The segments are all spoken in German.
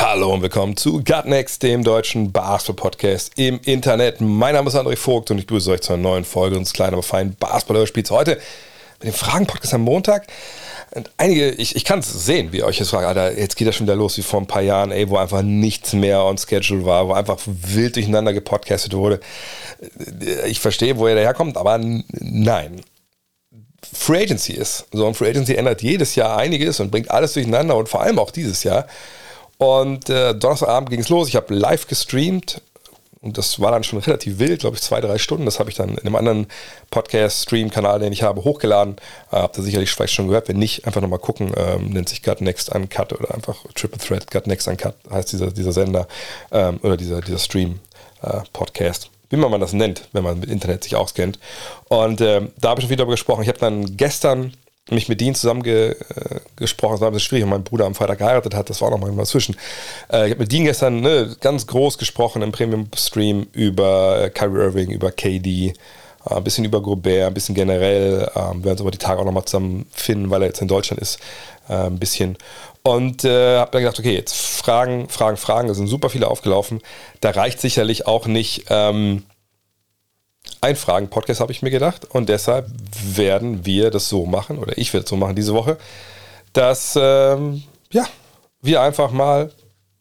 Hallo und willkommen zu Gutnext, dem deutschen Basketball-Podcast im Internet. Mein Name ist André Vogt und ich grüße euch zu einer neuen Folge unseres kleinen, aber feinen Basketball-Spiels. Heute mit dem Fragen-Podcast am Montag. Und einige, ich, ich kann es sehen, wie ihr euch jetzt fragt, Alter, jetzt geht das schon wieder los wie vor ein paar Jahren, ey, wo einfach nichts mehr on schedule war, wo einfach wild durcheinander gepodcastet wurde. Ich verstehe, wo er daherkommt, aber nein. Free Agency ist. So, und Free Agency ändert jedes Jahr einiges und bringt alles durcheinander und vor allem auch dieses Jahr. Und äh, Donnerstagabend ging es los. Ich habe live gestreamt und das war dann schon relativ wild, glaube ich, zwei, drei Stunden. Das habe ich dann in einem anderen Podcast-Stream-Kanal, den ich habe, hochgeladen. Äh, habt ihr sicherlich vielleicht schon gehört. Wenn nicht, einfach nochmal gucken. Ähm, nennt sich Gut Next Uncut oder einfach Triple Threat Gut Next Uncut heißt dieser, dieser Sender ähm, oder dieser, dieser Stream-Podcast wie man das nennt, wenn man mit Internet sich auskennt. Und äh, da habe ich schon wieder darüber gesprochen. Ich habe dann gestern mich mit Dean zusammen ge, äh. Das war ein bisschen schwierig, weil mein Bruder am Freitag geheiratet hat. Das war noch mal dazwischen. Äh, ich habe mit Dean gestern ne, ganz groß gesprochen im Premium-Stream über äh, Kyrie Irving, über KD, ein bisschen über Gobert, ein bisschen generell. Ähm, wir werden uns aber die Tage auch noch mal zusammen finden, weil er jetzt in Deutschland ist. Ein bisschen. Und äh, habe dann gedacht, okay, jetzt Fragen, Fragen, Fragen. Da sind super viele aufgelaufen. Da reicht sicherlich auch nicht ähm, ein Fragen-Podcast, habe ich mir gedacht. Und deshalb werden wir das so machen, oder ich werde es so machen diese Woche, dass ähm, ja, wir einfach mal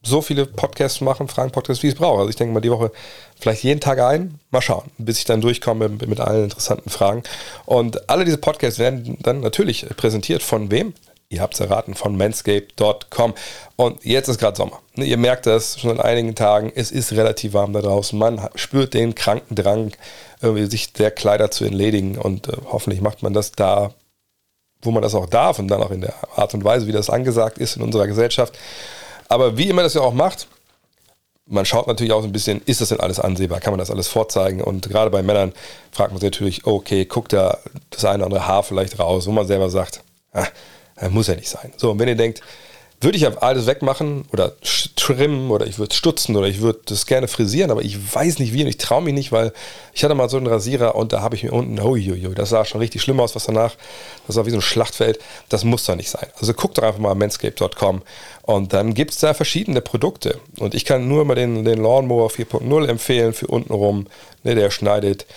so viele Podcasts machen, Fragen-Podcasts, wie es brauche. Also ich denke mal die Woche vielleicht jeden Tag ein. Mal schauen, bis ich dann durchkomme mit, allen interessanten Fragen. Und alle diese Podcasts werden dann natürlich präsentiert von wem? Ihr habt es erraten, von manscape.com. Und jetzt ist gerade Sommer. Ne, ihr merkt das schon in einigen Tagen. Es ist relativ warm da draußen. Man spürt den kranken Drang, sich der Kleider zu entledigen. Und äh, hoffentlich macht man das da, wo man das auch darf und dann auch in der Art und Weise, wie das angesagt ist in unserer Gesellschaft. Aber wie immer das ja auch macht, man schaut natürlich auch so ein bisschen, ist das denn alles ansehbar? Kann man das alles vorzeigen? Und gerade bei Männern fragt man sich natürlich, okay, guckt da das eine oder andere Haar vielleicht raus, wo man selber sagt, ah, muss ja nicht sein. So, und wenn ihr denkt, würde ich alles wegmachen oder trimmen oder ich würde stutzen oder ich würde das gerne frisieren, aber ich weiß nicht wie und ich traue mich nicht, weil ich hatte mal so einen Rasierer und da habe ich mir unten, uiuiui, das sah schon richtig schlimm aus, was danach, das war wie so ein Schlachtfeld, das muss da nicht sein. Also guckt doch einfach mal manscape.com und dann gibt es da verschiedene Produkte und ich kann nur immer den, den Lawnmower 4.0 empfehlen für untenrum, ne, der schneidet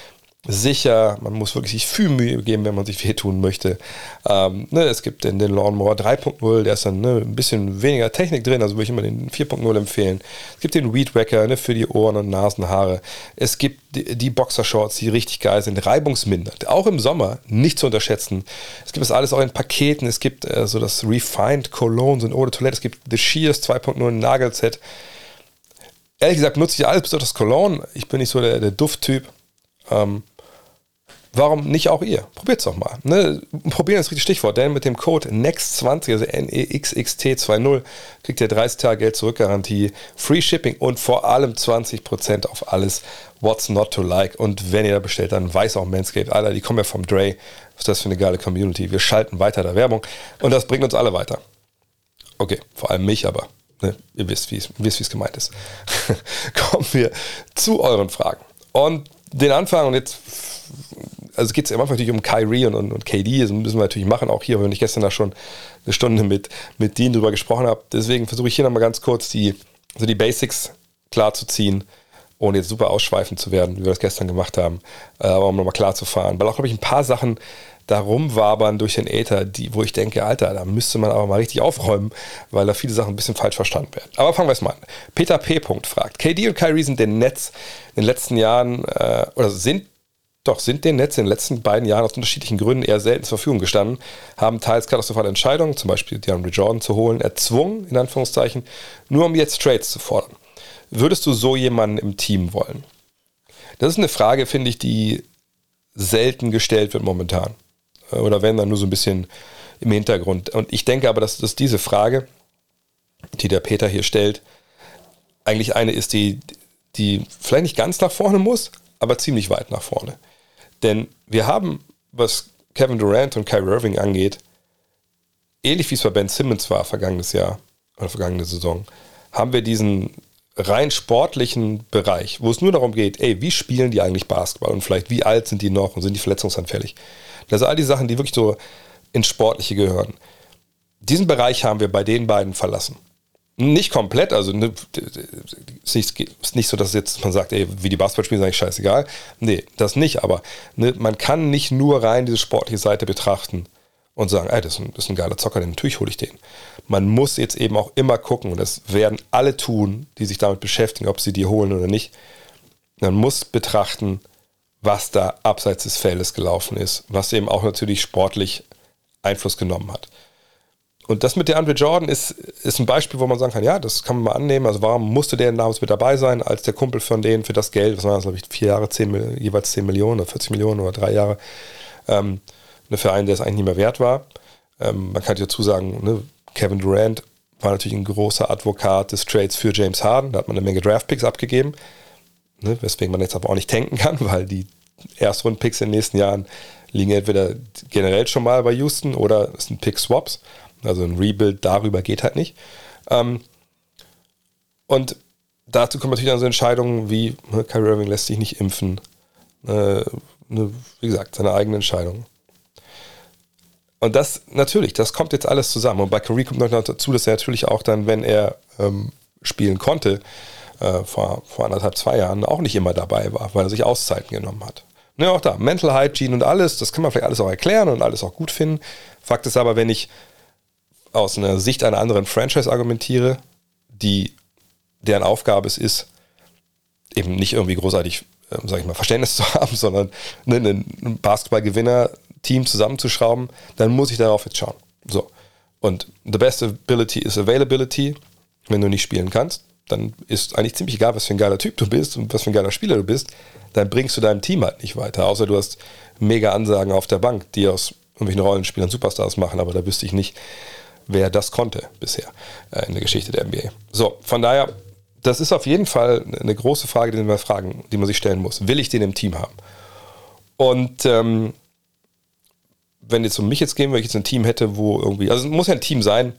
sicher. Man muss wirklich sich viel Mühe geben, wenn man sich wehtun möchte. Ähm, ne, es gibt den, den Lawnmower 3.0, der ist dann ne, ein bisschen weniger Technik drin, also würde ich immer den 4.0 empfehlen. Es gibt den Weed Wacker ne, für die Ohren und Nasenhaare. Es gibt die, die Boxershorts, die richtig geil sind, reibungsmindert. Auch im Sommer nicht zu unterschätzen. Es gibt das alles auch in Paketen. Es gibt äh, so das Refined Cologne und Eau de Toilette. Es gibt The Shears 2.0 Nagelset. Ehrlich gesagt nutze ich alles auf das Cologne. Ich bin nicht so der, der Dufttyp. Ähm, warum nicht auch ihr? Probiert es doch mal. Ne? Probieren ist das richtige Stichwort, denn mit dem Code NEXT20, also NEXXT20, kriegt ihr 30 Tage Geld zurück Garantie, Free Shipping und vor allem 20% auf alles What's Not to Like. Und wenn ihr da bestellt, dann weiß auch Manscaped, Alter, die kommen ja vom Dre. Was ist das für eine geile Community? Wir schalten weiter der Werbung und das bringt uns alle weiter. Okay, vor allem mich, aber ne, ihr wisst, wie es gemeint ist. Kommen wir zu euren Fragen. Und den Anfang und jetzt, also geht es am Anfang natürlich um Kyrie und, und, und KD, das müssen wir natürlich machen, auch hier, wenn ich gestern da schon eine Stunde mit, mit Dean drüber gesprochen habe. Deswegen versuche ich hier nochmal ganz kurz die, also die Basics klar zu ziehen, ohne jetzt super ausschweifend zu werden, wie wir das gestern gemacht haben, äh, aber um nochmal klar zu fahren. Weil auch, glaube ich, ein paar Sachen da rumwabern durch den Äther, die, wo ich denke, Alter, da müsste man aber mal richtig aufräumen, weil da viele Sachen ein bisschen falsch verstanden werden. Aber fangen wir es mal an. Peter P. fragt, KD und Kyrie sind den Netz in den letzten Jahren, äh, oder sind doch sind den Netz in den letzten beiden Jahren aus unterschiedlichen Gründen eher selten zur Verfügung gestanden, haben teils katastrophale Entscheidungen, zum Beispiel DeAndre Jordan zu holen, erzwungen, in Anführungszeichen, nur um jetzt Trades zu fordern. Würdest du so jemanden im Team wollen? Das ist eine Frage, finde ich, die selten gestellt wird momentan. Oder wenn dann nur so ein bisschen im Hintergrund. Und ich denke aber, dass, dass diese Frage, die der Peter hier stellt, eigentlich eine ist, die, die vielleicht nicht ganz nach vorne muss, aber ziemlich weit nach vorne. Denn wir haben, was Kevin Durant und Kyrie Irving angeht, ähnlich wie es bei Ben Simmons war vergangenes Jahr oder vergangene Saison, haben wir diesen rein sportlichen Bereich, wo es nur darum geht, ey, wie spielen die eigentlich Basketball und vielleicht wie alt sind die noch und sind die verletzungsanfällig. Das sind all die Sachen, die wirklich so ins Sportliche gehören. Diesen Bereich haben wir bei den beiden verlassen. Nicht komplett, also ne, ist, nicht, ist nicht so, dass jetzt man sagt, ey, wie die Basketball spielen, ist eigentlich scheißegal. Nee, das nicht, aber ne, man kann nicht nur rein diese sportliche Seite betrachten und sagen, ey, das ist ein, das ist ein geiler Zocker, den natürlich hole ich den. Man muss jetzt eben auch immer gucken, und das werden alle tun, die sich damit beschäftigen, ob sie die holen oder nicht. Man muss betrachten, was da abseits des Feldes gelaufen ist, was eben auch natürlich sportlich Einfluss genommen hat. Und das mit der Andre Jordan ist, ist ein Beispiel, wo man sagen kann, ja, das kann man mal annehmen. Also warum musste der damals mit dabei sein, als der Kumpel von denen für das Geld, was waren das, glaube ich, vier Jahre, zehn, jeweils 10 Millionen oder 40 Millionen oder drei Jahre, ähm, für einen, der es eigentlich nicht mehr wert war. Ähm, man kann dazu sagen, ne, Kevin Durant war natürlich ein großer Advokat des Trades für James Harden. Da hat man eine Menge Draft-Picks abgegeben, ne, weswegen man jetzt aber auch nicht tanken kann, weil die Erstrunden-Picks in den nächsten Jahren liegen entweder generell schon mal bei Houston oder es sind Pick-Swaps. Also ein Rebuild darüber geht halt nicht. Ähm, und dazu kommen natürlich dann so Entscheidungen wie, ne, Kyrie Irving lässt sich nicht impfen. Äh, ne, wie gesagt, seine eigene Entscheidung. Und das, natürlich, das kommt jetzt alles zusammen. Und bei Kyrie kommt noch dazu, dass er natürlich auch dann, wenn er ähm, spielen konnte, äh, vor, vor anderthalb, zwei Jahren, auch nicht immer dabei war, weil er sich Auszeiten genommen hat. Ne, auch da, Mental Hygiene und alles, das kann man vielleicht alles auch erklären und alles auch gut finden. Fakt ist aber, wenn ich aus einer Sicht einer anderen Franchise argumentiere, die deren Aufgabe es ist, eben nicht irgendwie großartig, äh, sag ich mal, Verständnis zu haben, sondern ne, ein Basketballgewinner-Team zusammenzuschrauben, dann muss ich darauf jetzt schauen. So. Und the best ability is availability. Wenn du nicht spielen kannst, dann ist eigentlich ziemlich egal, was für ein geiler Typ du bist und was für ein geiler Spieler du bist, dann bringst du deinem Team halt nicht weiter. Außer du hast mega Ansagen auf der Bank, die aus irgendwelchen Rollenspielern Superstars machen, aber da wüsste ich nicht, wer das konnte bisher äh, in der Geschichte der NBA. So, von daher, das ist auf jeden Fall eine große Frage, die man, fragen, die man sich stellen muss. Will ich den im Team haben? Und ähm, wenn es um mich jetzt gehen, wenn ich jetzt ein Team hätte, wo irgendwie, also es muss ja ein Team sein,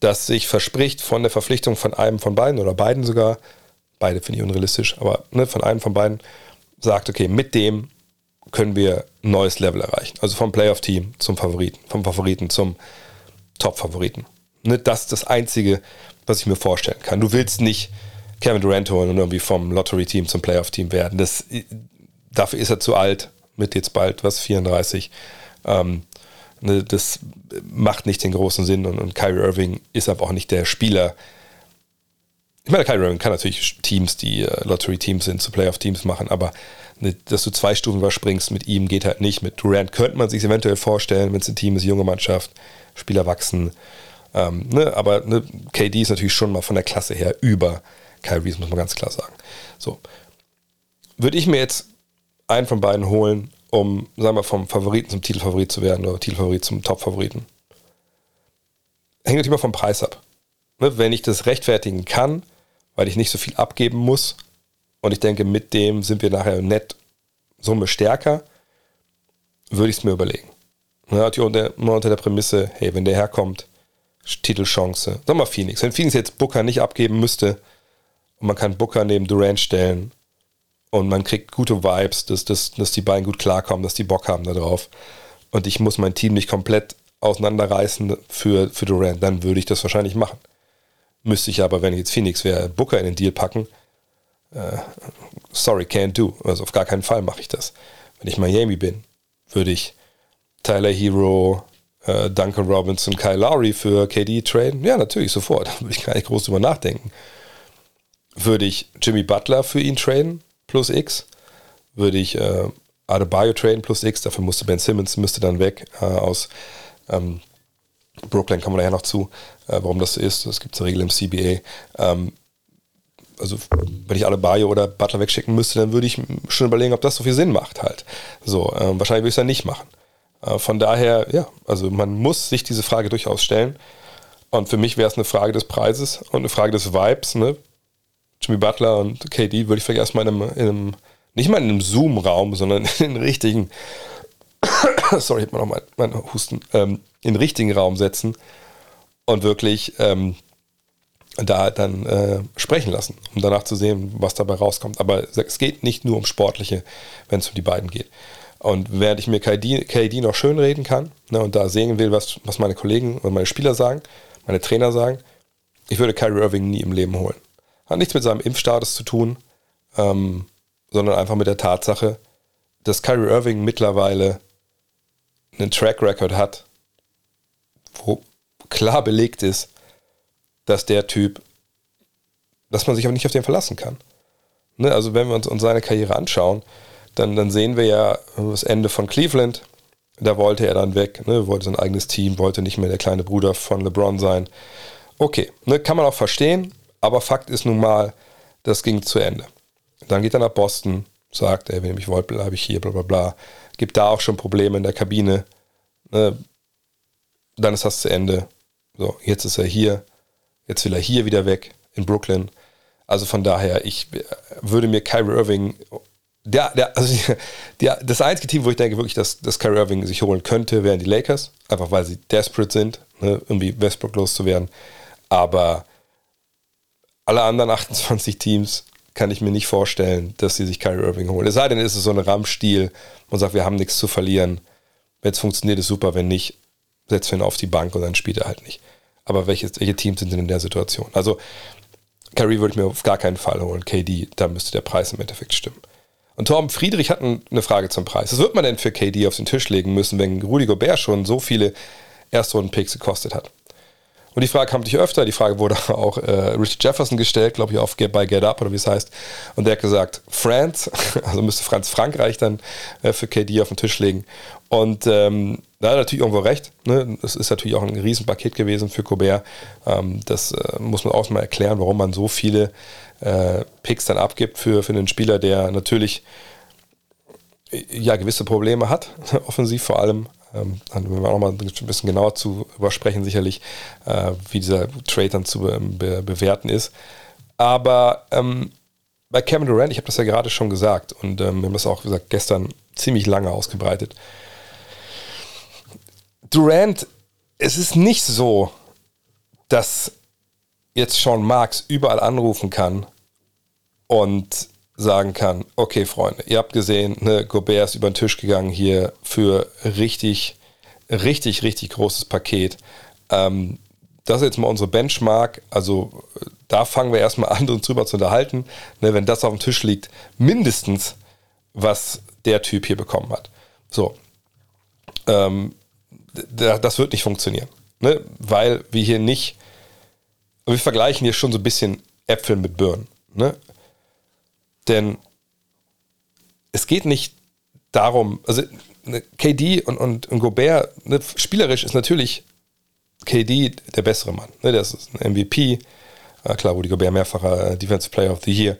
das sich verspricht von der Verpflichtung von einem von beiden oder beiden sogar, beide finde ich unrealistisch, aber ne, von einem von beiden sagt, okay, mit dem können wir ein neues Level erreichen. Also vom Playoff-Team zum Favoriten, vom Favoriten zum Top-Favoriten. Ne, das ist das Einzige, was ich mir vorstellen kann. Du willst nicht Kevin Durant holen und irgendwie vom Lottery-Team zum Playoff-Team werden. Das, dafür ist er zu alt, mit jetzt bald was 34. Ähm, ne, das macht nicht den großen Sinn und, und Kyrie Irving ist aber auch nicht der Spieler. Ich meine, Kyrie Irving kann natürlich Teams, die äh, Lottery-Teams sind, zu Playoff-Teams machen, aber ne, dass du zwei Stufen überspringst mit ihm geht halt nicht. Mit Durant könnte man sich eventuell vorstellen, wenn es ein Team ist, junge Mannschaft. Spieler wachsen. Ähm, ne, aber ne, KD ist natürlich schon mal von der Klasse her über Kyrie, muss man ganz klar sagen. So. Würde ich mir jetzt einen von beiden holen, um, sagen wir, vom Favoriten zum Titelfavorit zu werden oder Titelfavorit zum Topfavoriten? Hängt natürlich immer vom Preis ab. Ne, wenn ich das rechtfertigen kann, weil ich nicht so viel abgeben muss und ich denke, mit dem sind wir nachher nett Summe stärker, würde ich es mir überlegen. Natürlich unter, immer unter der Prämisse, hey, wenn der herkommt, Titelchance. Sag mal Phoenix. Wenn Phoenix jetzt Booker nicht abgeben müsste und man kann Booker neben Durant stellen und man kriegt gute Vibes, dass, dass, dass die beiden gut klarkommen, dass die Bock haben darauf und ich muss mein Team nicht komplett auseinanderreißen für, für Durant, dann würde ich das wahrscheinlich machen. Müsste ich aber, wenn ich jetzt Phoenix wäre, Booker in den Deal packen, äh, sorry, can't do. Also auf gar keinen Fall mache ich das. Wenn ich Miami bin, würde ich Tyler Hero, äh, Duncan Robinson, Kyle Lowry für KD traden? Ja, natürlich, sofort. Da würde ich gar nicht groß drüber nachdenken. Würde ich Jimmy Butler für ihn traden, plus X? Würde ich äh, Adebayo traden, plus X? Dafür musste Ben Simmons, müsste dann weg äh, aus ähm, Brooklyn, kommen wir nachher noch zu, äh, warum das so ist. Das gibt es eine Regel im CBA. Ähm, also wenn ich alle Bayo oder Butler wegschicken müsste, dann würde ich schon überlegen, ob das so viel Sinn macht halt. So, äh, wahrscheinlich würde ich es dann nicht machen. Äh, von daher, ja, also man muss sich diese Frage durchaus stellen. Und für mich wäre es eine Frage des Preises und eine Frage des Vibes. Ne? Jimmy Butler und KD würde ich vielleicht erstmal in einem, in einem nicht mal in einem Zoom-Raum, sondern in den richtigen, sorry, ich habe noch mal meinen Husten, ähm, in den richtigen Raum setzen und wirklich ähm, da dann äh, sprechen lassen, um danach zu sehen, was dabei rauskommt. Aber es geht nicht nur um Sportliche, wenn es um die beiden geht. Und während ich mir KD, KD noch schön reden kann ne, und da sehen will, was, was meine Kollegen und meine Spieler sagen, meine Trainer sagen, ich würde Kyrie Irving nie im Leben holen. Hat nichts mit seinem Impfstatus zu tun, ähm, sondern einfach mit der Tatsache, dass Kyrie Irving mittlerweile einen Track Record hat, wo klar belegt ist, dass der Typ, dass man sich aber nicht auf den verlassen kann. Ne? Also wenn wir uns, uns seine Karriere anschauen, dann, dann sehen wir ja das Ende von Cleveland. Da wollte er dann weg, ne? wollte sein eigenes Team, wollte nicht mehr der kleine Bruder von LeBron sein. Okay, ne? kann man auch verstehen, aber Fakt ist nun mal, das ging zu Ende. Dann geht er nach Boston, sagt, ey, wenn ihr mich wollt, bleibe ich hier, bla bla bla. Gibt da auch schon Probleme in der Kabine. Ne? Dann ist das zu Ende. So, jetzt ist er hier. Jetzt will er hier wieder weg in Brooklyn. Also von daher, ich würde mir Kyrie Irving, der, der, also der, das einzige Team, wo ich denke wirklich, dass, dass Kyrie Irving sich holen könnte, wären die Lakers. Einfach weil sie desperate sind, ne, irgendwie Westbrook loszuwerden. Aber alle anderen 28 Teams kann ich mir nicht vorstellen, dass sie sich Kyrie Irving holen. Es sei denn, ist es so ein Rammstil und sagt, wir haben nichts zu verlieren. Wenn es funktioniert, ist super. Wenn nicht, setzen wir ihn auf die Bank und dann spielt er halt nicht. Aber welche, welche Teams sind denn in der Situation? Also, Kyrie würde ich mir auf gar keinen Fall holen. KD, da müsste der Preis im Endeffekt stimmen. Und Torben Friedrich hat eine Frage zum Preis. Was wird man denn für KD auf den Tisch legen müssen, wenn Rudy Gobert schon so viele Erstrunden-Picks gekostet hat? Und die Frage kam natürlich öfter. Die Frage wurde auch äh, Richard Jefferson gestellt, glaube ich, auf Get by Get Up oder wie es heißt. Und der hat gesagt, France, also müsste Franz Frankreich dann äh, für KD auf den Tisch legen. Und ähm, da hat er natürlich irgendwo recht. Ne? Das ist natürlich auch ein Riesenpaket gewesen für Colbert. Ähm, das äh, muss man auch mal erklären, warum man so viele äh, Picks dann abgibt für, für einen Spieler, der natürlich ja gewisse Probleme hat, offensiv vor allem. Ähm, dann werden wir auch mal ein bisschen genauer zu übersprechen, sicherlich, äh, wie dieser Trade dann zu be bewerten ist. Aber ähm, bei Kevin Durant, ich habe das ja gerade schon gesagt und ähm, wir haben das auch gesagt gestern ziemlich lange ausgebreitet. Durant, es ist nicht so, dass jetzt Sean Marks überall anrufen kann und sagen kann, okay Freunde, ihr habt gesehen, ne, Gobert ist über den Tisch gegangen hier für richtig, richtig, richtig großes Paket. Ähm, das ist jetzt mal unsere Benchmark. Also da fangen wir erstmal an, uns drüber zu unterhalten. Ne, wenn das auf dem Tisch liegt, mindestens, was der Typ hier bekommen hat. So. Ähm, das wird nicht funktionieren. Ne? Weil wir hier nicht, wir vergleichen hier schon so ein bisschen Äpfel mit Birnen. Ne? Denn es geht nicht darum, also ne, KD und, und, und Gobert, ne, spielerisch ist natürlich KD der bessere Mann. Ne? Der ist ein MVP. Äh, klar, Rudy Gobert mehrfacher Defensive Player of the Year.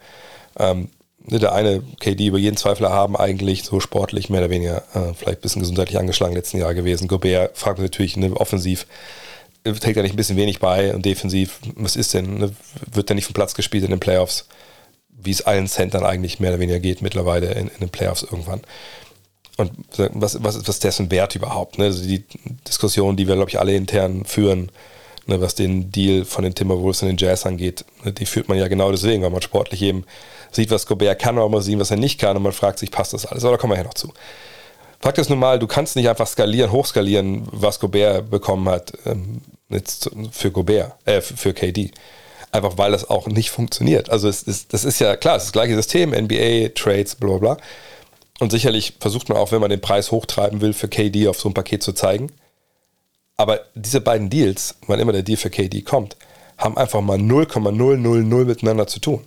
Ähm, der eine KD über jeden Zweifel haben, eigentlich so sportlich, mehr oder weniger, äh, vielleicht ein bisschen gesundheitlich angeschlagen letzten Jahr gewesen. Gobert fragt natürlich ne, offensiv, äh, trägt er nicht ein bisschen wenig bei und defensiv, was ist denn? Ne, wird er nicht vom Platz gespielt in den Playoffs? wie es allen Centern eigentlich mehr oder weniger geht mittlerweile in, in den Playoffs irgendwann. Und was, was, was ist dessen Wert überhaupt? Ne? Also die Diskussion, die wir, glaube ich, alle intern führen, ne, was den Deal von den Timberwolves und den Jazz angeht, ne, die führt man ja genau deswegen, weil man sportlich eben sieht, was Gobert kann, aber man sieht, was er nicht kann und man fragt sich, passt das alles? Aber da kommen wir ja noch zu. Fakt ist nun mal, du kannst nicht einfach skalieren, hochskalieren, was Gobert bekommen hat ähm, für Gobert, äh, für KD einfach weil das auch nicht funktioniert. Also es ist, das ist ja klar, es ist das gleiche System, NBA, Trades, bla bla. Und sicherlich versucht man auch, wenn man den Preis hochtreiben will, für KD auf so ein Paket zu zeigen. Aber diese beiden Deals, wann immer der Deal für KD kommt, haben einfach mal 0,000 miteinander zu tun.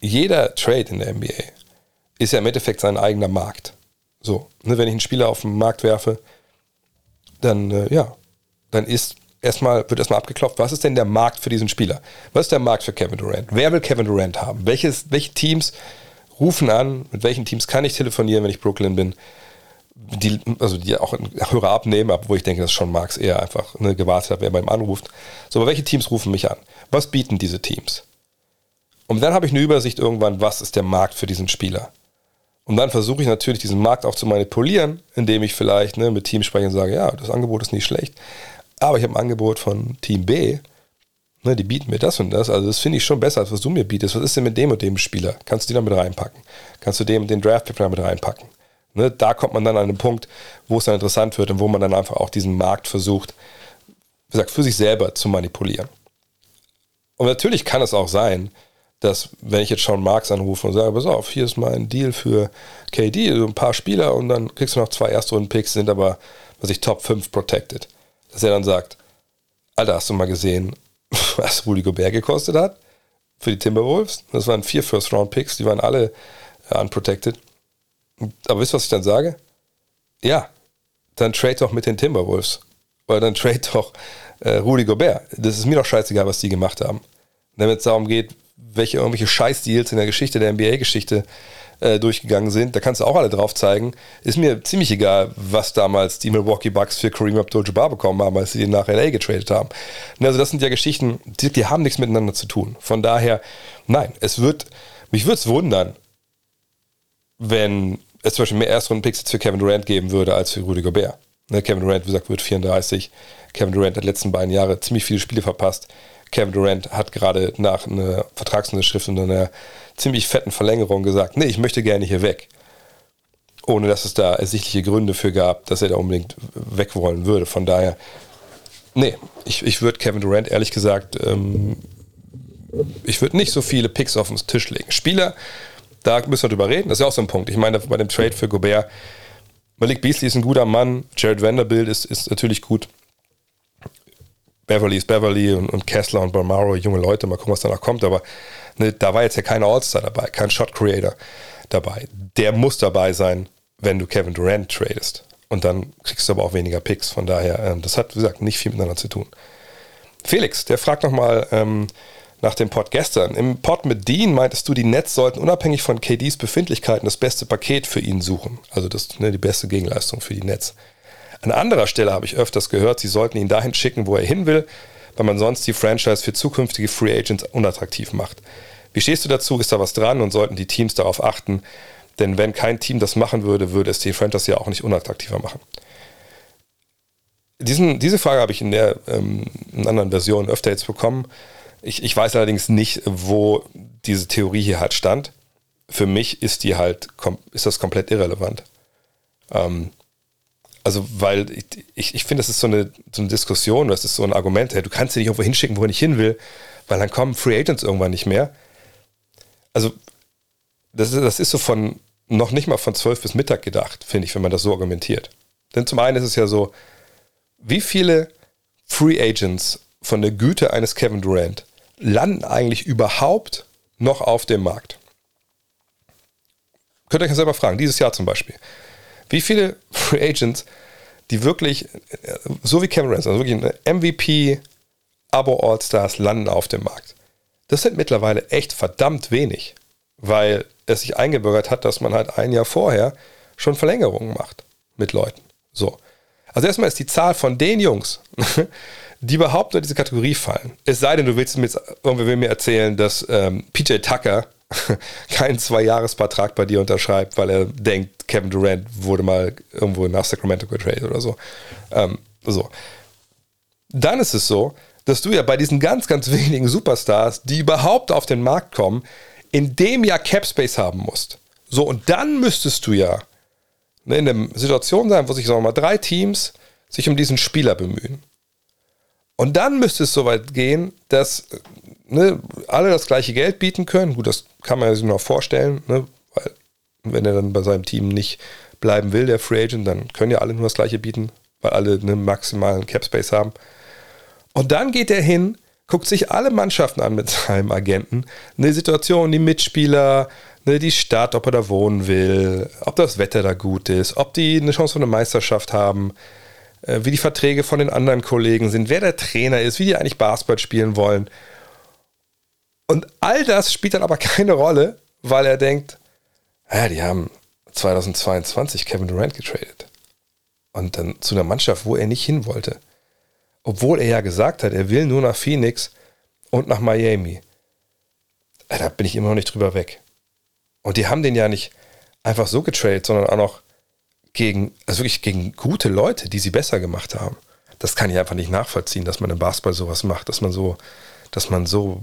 Jeder Trade in der NBA ist ja im Endeffekt sein eigener Markt. So, ne, wenn ich einen Spieler auf den Markt werfe, dann äh, ja, dann ist erstmal, wird erstmal abgeklopft, was ist denn der Markt für diesen Spieler? Was ist der Markt für Kevin Durant? Wer will Kevin Durant haben? Welches, welche Teams rufen an? Mit welchen Teams kann ich telefonieren, wenn ich Brooklyn bin? Die, also die auch Hörer abnehmen, wo ich denke, dass schon Marx eher einfach ne, gewartet hat, wer bei ihm anruft. So, aber welche Teams rufen mich an? Was bieten diese Teams? Und dann habe ich eine Übersicht irgendwann, was ist der Markt für diesen Spieler. Und dann versuche ich natürlich diesen Markt auch zu manipulieren, indem ich vielleicht ne, mit Teams spreche und sage, ja, das Angebot ist nicht schlecht, aber ich habe ein Angebot von Team B, ne, die bieten mir das und das, also das finde ich schon besser, als was du mir bietest. Was ist denn mit dem und dem Spieler? Kannst du die damit reinpacken? Kannst du dem den Draft-Pick damit reinpacken? Ne, da kommt man dann an den Punkt, wo es dann interessant wird und wo man dann einfach auch diesen Markt versucht, wie gesagt, für sich selber zu manipulieren. Und natürlich kann es auch sein, dass wenn ich jetzt schon Marx anrufe und sage, pass auf, hier ist mein Deal für KD, also ein paar Spieler und dann kriegst du noch zwei Erstrunden-Picks, sind aber, was ich, Top 5 protected. Dass er dann sagt, Alter, hast du mal gesehen, was Rudy Gobert gekostet hat für die Timberwolves? Das waren vier First-Round-Picks, die waren alle äh, unprotected. Aber wisst ihr, was ich dann sage? Ja, dann trade doch mit den Timberwolves. Oder dann trade doch äh, Rudy Gobert. Das ist mir doch scheißegal, was die gemacht haben. Wenn es darum geht, welche irgendwelche Scheißdeals in der Geschichte der NBA-Geschichte äh, durchgegangen sind, da kannst du auch alle drauf zeigen. Ist mir ziemlich egal, was damals die Milwaukee Bucks für Kareem Abdul-Jabbar bekommen haben, als sie den nach LA getradet haben. Also das sind ja Geschichten, die, die haben nichts miteinander zu tun. Von daher, nein, es wird, mich würde es wundern, wenn es zum Beispiel mehr Erstrunden-Picks für Kevin Durant geben würde als für Rudy Gobert. Ne, Kevin Durant, wie gesagt, wird 34. Kevin Durant hat letzten beiden Jahre ziemlich viele Spiele verpasst. Kevin Durant hat gerade nach einer Vertragsunterschrift und einer ziemlich fetten Verlängerung gesagt, nee, ich möchte gerne hier weg. Ohne dass es da ersichtliche Gründe für gab, dass er da unbedingt weg wollen würde. Von daher, nee, ich, ich würde Kevin Durant ehrlich gesagt, ähm, ich würde nicht so viele Picks auf den Tisch legen. Spieler, da müssen wir drüber reden, das ist ja auch so ein Punkt. Ich meine, bei dem Trade für Gobert, Malik Beasley ist ein guter Mann, Jared Vanderbilt ist, ist natürlich gut. Beverly ist Beverly und, und Kessler und Balmaro, junge Leute, mal gucken, was danach kommt, aber ne, da war jetzt ja kein All-Star dabei, kein Shot Creator dabei. Der muss dabei sein, wenn du Kevin Durant tradest. Und dann kriegst du aber auch weniger Picks. Von daher, ähm, das hat, wie gesagt, nicht viel miteinander zu tun. Felix, der fragt nochmal ähm, nach dem Pod gestern. Im Pod mit Dean meintest du, die Nets sollten unabhängig von KDs Befindlichkeiten das beste Paket für ihn suchen. Also das, ne, die beste Gegenleistung für die Nets. An anderer Stelle habe ich öfters gehört, sie sollten ihn dahin schicken, wo er hin will, weil man sonst die Franchise für zukünftige Free Agents unattraktiv macht. Wie stehst du dazu? Ist da was dran und sollten die Teams darauf achten? Denn wenn kein Team das machen würde, würde es die Franchise ja auch nicht unattraktiver machen. Diesen, diese Frage habe ich in der ähm, in anderen Version öfter jetzt bekommen. Ich, ich weiß allerdings nicht, wo diese Theorie hier halt stand. Für mich ist die halt, ist das komplett irrelevant. Ähm, also, weil ich, ich, ich finde, das ist so eine, so eine Diskussion, das ist so ein Argument, hey, du kannst dich nicht irgendwo hinschicken, wo er nicht hin will, weil dann kommen Free Agents irgendwann nicht mehr. Also, das ist, das ist so von noch nicht mal von 12 bis Mittag gedacht, finde ich, wenn man das so argumentiert. Denn zum einen ist es ja so, wie viele Free Agents von der Güte eines Kevin Durant landen eigentlich überhaupt noch auf dem Markt? Könnt ihr euch selber fragen, dieses Jahr zum Beispiel. Wie viele Free Agents, die wirklich, so wie Ransom, also wirklich eine MVP, Abo All-Stars landen auf dem Markt. Das sind mittlerweile echt verdammt wenig, weil es sich eingebürgert hat, dass man halt ein Jahr vorher schon Verlängerungen macht mit Leuten. So. Also erstmal ist die Zahl von den Jungs, die überhaupt in diese Kategorie fallen. Es sei denn, du willst mir jetzt irgendwie will mir erzählen, dass ähm, PJ Tucker keinen Zwei-Jahres-Vertrag bei dir unterschreibt, weil er denkt, Kevin Durant wurde mal irgendwo nach Sacramento getradet oder so. Ähm, so. Dann ist es so, dass du ja bei diesen ganz, ganz wenigen Superstars, die überhaupt auf den Markt kommen, in dem Jahr Capspace haben musst. So, und dann müsstest du ja ne, in einer Situation sein, wo sich, sagen wir mal, drei Teams sich um diesen Spieler bemühen. Und dann müsste es soweit gehen, dass ne, alle das gleiche Geld bieten können. Gut, das kann man sich noch vorstellen, ne, weil wenn er dann bei seinem Team nicht bleiben will, der Free Agent, dann können ja alle nur das gleiche bieten, weil alle einen maximalen Cap Space haben. Und dann geht er hin, guckt sich alle Mannschaften an mit seinem Agenten, eine Situation, die Mitspieler, ne, die Stadt, ob er da wohnen will, ob das Wetter da gut ist, ob die eine Chance auf eine Meisterschaft haben, wie die Verträge von den anderen Kollegen sind, wer der Trainer ist, wie die eigentlich Basketball spielen wollen. Und all das spielt dann aber keine Rolle, weil er denkt, ja, die haben 2022 Kevin Durant getradet. Und dann zu einer Mannschaft, wo er nicht hin wollte. Obwohl er ja gesagt hat, er will nur nach Phoenix und nach Miami. Da da bin ich immer noch nicht drüber weg. Und die haben den ja nicht einfach so getradet, sondern auch noch gegen, also wirklich gegen gute Leute, die sie besser gemacht haben. Das kann ich einfach nicht nachvollziehen, dass man im Basketball sowas macht, dass man so, dass man so,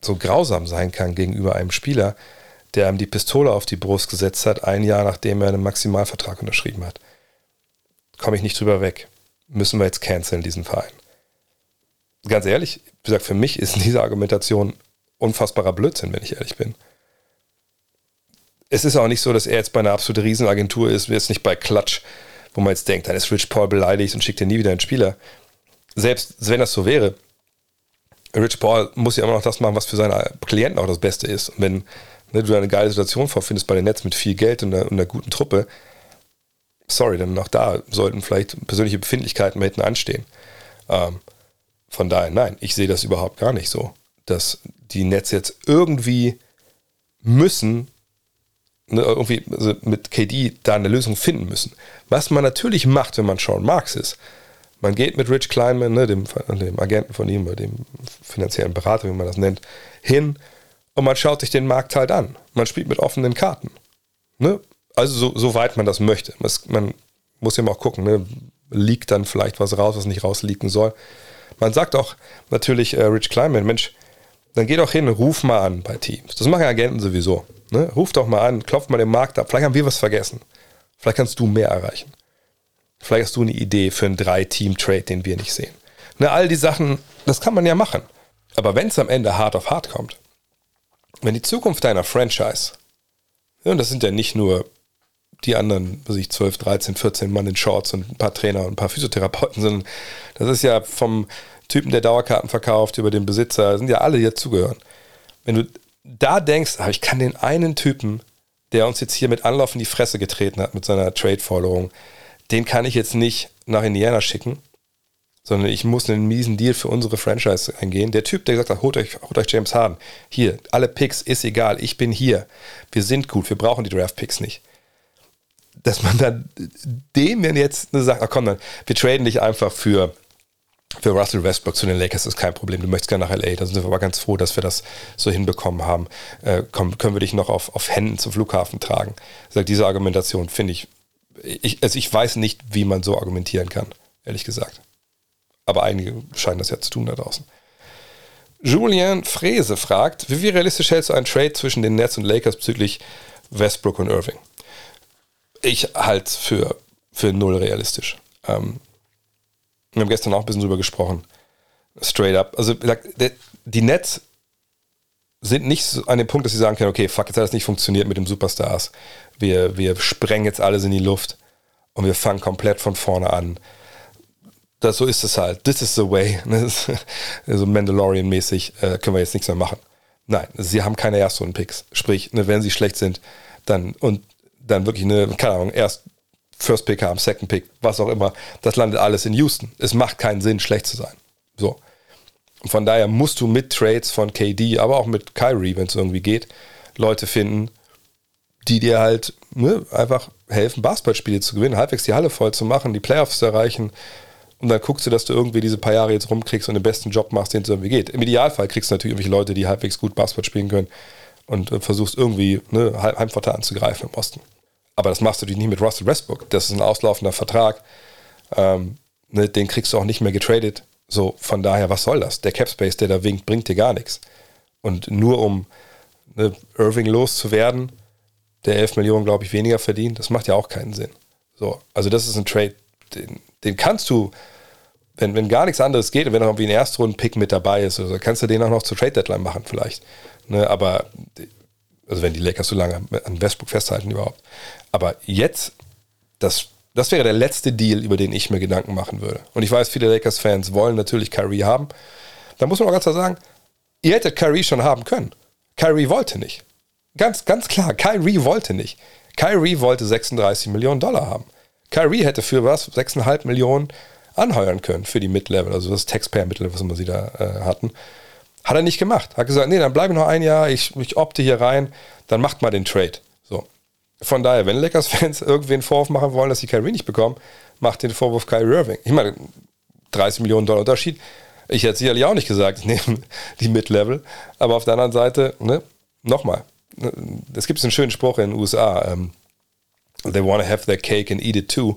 so grausam sein kann gegenüber einem Spieler, der ihm die Pistole auf die Brust gesetzt hat, ein Jahr nachdem er einen Maximalvertrag unterschrieben hat. Komme ich nicht drüber weg. Müssen wir jetzt canceln, diesen Verein. Ganz ehrlich, wie gesagt, für mich ist diese Argumentation unfassbarer Blödsinn, wenn ich ehrlich bin es ist auch nicht so, dass er jetzt bei einer absoluten Riesenagentur ist, jetzt nicht bei Klatsch, wo man jetzt denkt, dann ist Rich Paul beleidigt und schickt dir nie wieder einen Spieler. Selbst wenn das so wäre, Rich Paul muss ja immer noch das machen, was für seine Klienten auch das Beste ist. Und wenn ne, du eine geile Situation vorfindest bei den Netz mit viel Geld und einer, und einer guten Truppe, sorry, dann auch da sollten vielleicht persönliche Befindlichkeiten mal hinten anstehen. Ähm, von daher, nein, ich sehe das überhaupt gar nicht so, dass die Netz jetzt irgendwie müssen irgendwie also mit KD da eine Lösung finden müssen. Was man natürlich macht, wenn man Sean Marks ist, man geht mit Rich Kleinman, ne, dem, dem Agenten von ihm, dem finanziellen Berater, wie man das nennt, hin und man schaut sich den Markt halt an. Man spielt mit offenen Karten. Ne? Also so, so weit man das möchte. man muss ja mal auch gucken, ne? liegt dann vielleicht was raus, was nicht rausliegen soll. Man sagt auch natürlich äh, Rich Kleinman, Mensch, dann geh doch hin, ruf mal an bei Teams. Das machen Agenten sowieso. Ne? Ruf doch mal an, klopf mal den Markt ab. Vielleicht haben wir was vergessen. Vielleicht kannst du mehr erreichen. Vielleicht hast du eine Idee für einen Drei-Team-Trade, den wir nicht sehen. Ne, all die Sachen, das kann man ja machen. Aber wenn es am Ende hart auf hart kommt, wenn die Zukunft deiner Franchise, ja, und das sind ja nicht nur die anderen, was ich, 12, 13, 14 Mann in Shorts und ein paar Trainer und ein paar Physiotherapeuten, sondern das ist ja vom Typen, der Dauerkarten verkauft, über den Besitzer, sind ja alle, die dazugehören. Wenn du da denkst, ah, ich kann den einen Typen, der uns jetzt hier mit Anlauf in die Fresse getreten hat mit seiner Trade-Forderung, den kann ich jetzt nicht nach Indiana schicken, sondern ich muss einen miesen Deal für unsere Franchise eingehen. Der Typ, der gesagt hat, holt euch, holt euch James Harden. Hier, alle Picks, ist egal, ich bin hier. Wir sind gut, wir brauchen die Draft-Picks nicht. Dass man dann dem jetzt sagt, ach komm, dann, wir traden dich einfach für für Russell Westbrook zu den Lakers ist kein Problem. Du möchtest gerne nach LA. Da sind wir aber ganz froh, dass wir das so hinbekommen haben. Äh, komm, können wir dich noch auf, auf Händen zum Flughafen tragen? Also diese Argumentation finde ich, ich, also ich weiß nicht, wie man so argumentieren kann, ehrlich gesagt. Aber einige scheinen das ja zu tun da draußen. Julian Frese fragt, wie realistisch hältst du einen Trade zwischen den Nets und Lakers bezüglich Westbrook und Irving? Ich halte es für, für null realistisch. Ähm, wir haben gestern auch ein bisschen drüber gesprochen. Straight up. Also die Nets sind nicht an dem Punkt, dass sie sagen können, okay, fuck, jetzt hat das nicht funktioniert mit dem Superstars. Wir, wir sprengen jetzt alles in die Luft und wir fangen komplett von vorne an. Das, so ist es halt. This is the way. so Mandalorian-mäßig äh, können wir jetzt nichts mehr machen. Nein, sie haben keine Erstrunden-Picks. Sprich, ne, wenn sie schlecht sind, dann und dann wirklich eine, keine Ahnung, erst First Pick haben, Second Pick, was auch immer, das landet alles in Houston. Es macht keinen Sinn, schlecht zu sein. So. Und von daher musst du mit Trades von KD, aber auch mit Kyrie, wenn es irgendwie geht, Leute finden, die dir halt ne, einfach helfen, Basketballspiele zu gewinnen, halbwegs die Halle voll zu machen, die Playoffs zu erreichen. Und dann guckst du, dass du irgendwie diese paar Jahre jetzt rumkriegst und den besten Job machst, den es irgendwie geht. Im Idealfall kriegst du natürlich irgendwelche Leute, die halbwegs gut Basketball spielen können und äh, versuchst irgendwie ne, Heimvorteil anzugreifen im Osten. Aber das machst du nicht mit Russell Westbrook. Das ist ein auslaufender Vertrag. Ähm, ne, den kriegst du auch nicht mehr getradet. So, von daher, was soll das? Der Capspace, der da winkt, bringt dir gar nichts. Und nur um ne, Irving loszuwerden, der 11 Millionen, glaube ich, weniger verdient, das macht ja auch keinen Sinn. So, also das ist ein Trade, den, den kannst du, wenn, wenn gar nichts anderes geht, wenn noch irgendwie ein Erstrunden-Pick mit dabei ist, also kannst du den auch noch zur Trade-Deadline machen vielleicht. Ne, aber also wenn die Lakers so lange an Westbrook festhalten überhaupt. Aber jetzt, das, das wäre der letzte Deal, über den ich mir Gedanken machen würde. Und ich weiß, viele Lakers-Fans wollen natürlich Kyrie haben. Da muss man auch ganz klar sagen, ihr hättet Kyrie schon haben können. Kyrie wollte nicht. Ganz, ganz klar, Kyrie wollte nicht. Kyrie wollte 36 Millionen Dollar haben. Kyrie hätte für was? 6,5 Millionen anheuern können für die Mid-Level, also das Taxpayer-Mittel, was immer sie da äh, hatten. Hat er nicht gemacht. Hat gesagt, nee, dann bleibe ich noch ein Jahr, ich, ich opte hier rein, dann macht mal den Trade. So. Von daher, wenn Lakers-Fans irgendwen Vorwurf machen wollen, dass sie Kyrie nicht bekommen, macht den Vorwurf Kyrie Irving. Ich meine, 30 Millionen Dollar Unterschied. Ich hätte sicherlich auch nicht gesagt, ich nehme die Mid-Level. Aber auf der anderen Seite, ne, nochmal, es gibt einen schönen Spruch in den USA, ähm, they want to have their cake and eat it too.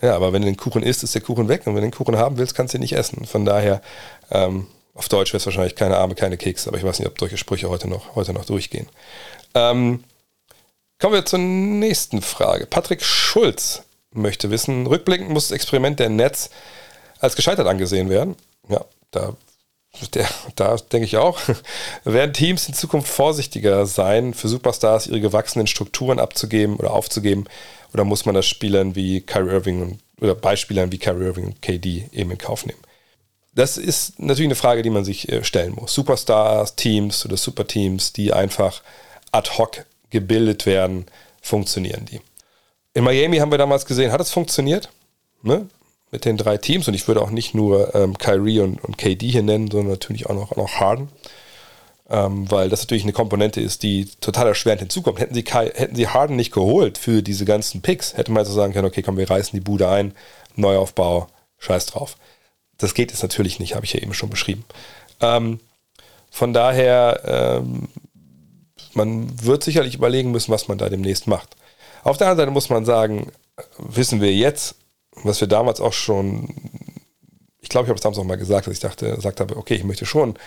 Ja, aber wenn du den Kuchen isst, ist der Kuchen weg. Und wenn du den Kuchen haben willst, kannst du ihn nicht essen. Von daher, ähm, auf Deutsch wäre es wahrscheinlich keine Arme, keine Keks, aber ich weiß nicht, ob solche Sprüche heute noch, heute noch durchgehen. Ähm, kommen wir zur nächsten Frage. Patrick Schulz möchte wissen, rückblickend muss das Experiment der Netz als gescheitert angesehen werden. Ja, da, der, da denke ich auch. Werden Teams in Zukunft vorsichtiger sein, für Superstars ihre gewachsenen Strukturen abzugeben oder aufzugeben? Oder muss man das Spielern wie Kyrie Irving oder Beispielern wie Kyrie Irving und KD eben in Kauf nehmen? Das ist natürlich eine Frage, die man sich äh, stellen muss. Superstars, Teams oder Superteams, die einfach ad hoc gebildet werden, funktionieren die. In Miami haben wir damals gesehen, hat es funktioniert? Ne? Mit den drei Teams und ich würde auch nicht nur ähm, Kyrie und, und KD hier nennen, sondern natürlich auch noch, noch Harden ähm, weil das natürlich eine Komponente ist, die total erschwerend hinzukommt. Hätten sie, Kai, hätten sie Harden nicht geholt für diese ganzen Picks, hätte man so sagen können, okay, komm, wir reißen die Bude ein, Neuaufbau, scheiß drauf. Das geht jetzt natürlich nicht, habe ich ja eben schon beschrieben. Ähm, von daher, ähm, man wird sicherlich überlegen müssen, was man da demnächst macht. Auf der anderen Seite muss man sagen, wissen wir jetzt, was wir damals auch schon, ich glaube, ich habe es damals auch mal gesagt, dass ich dachte, gesagt habe, okay, ich möchte schon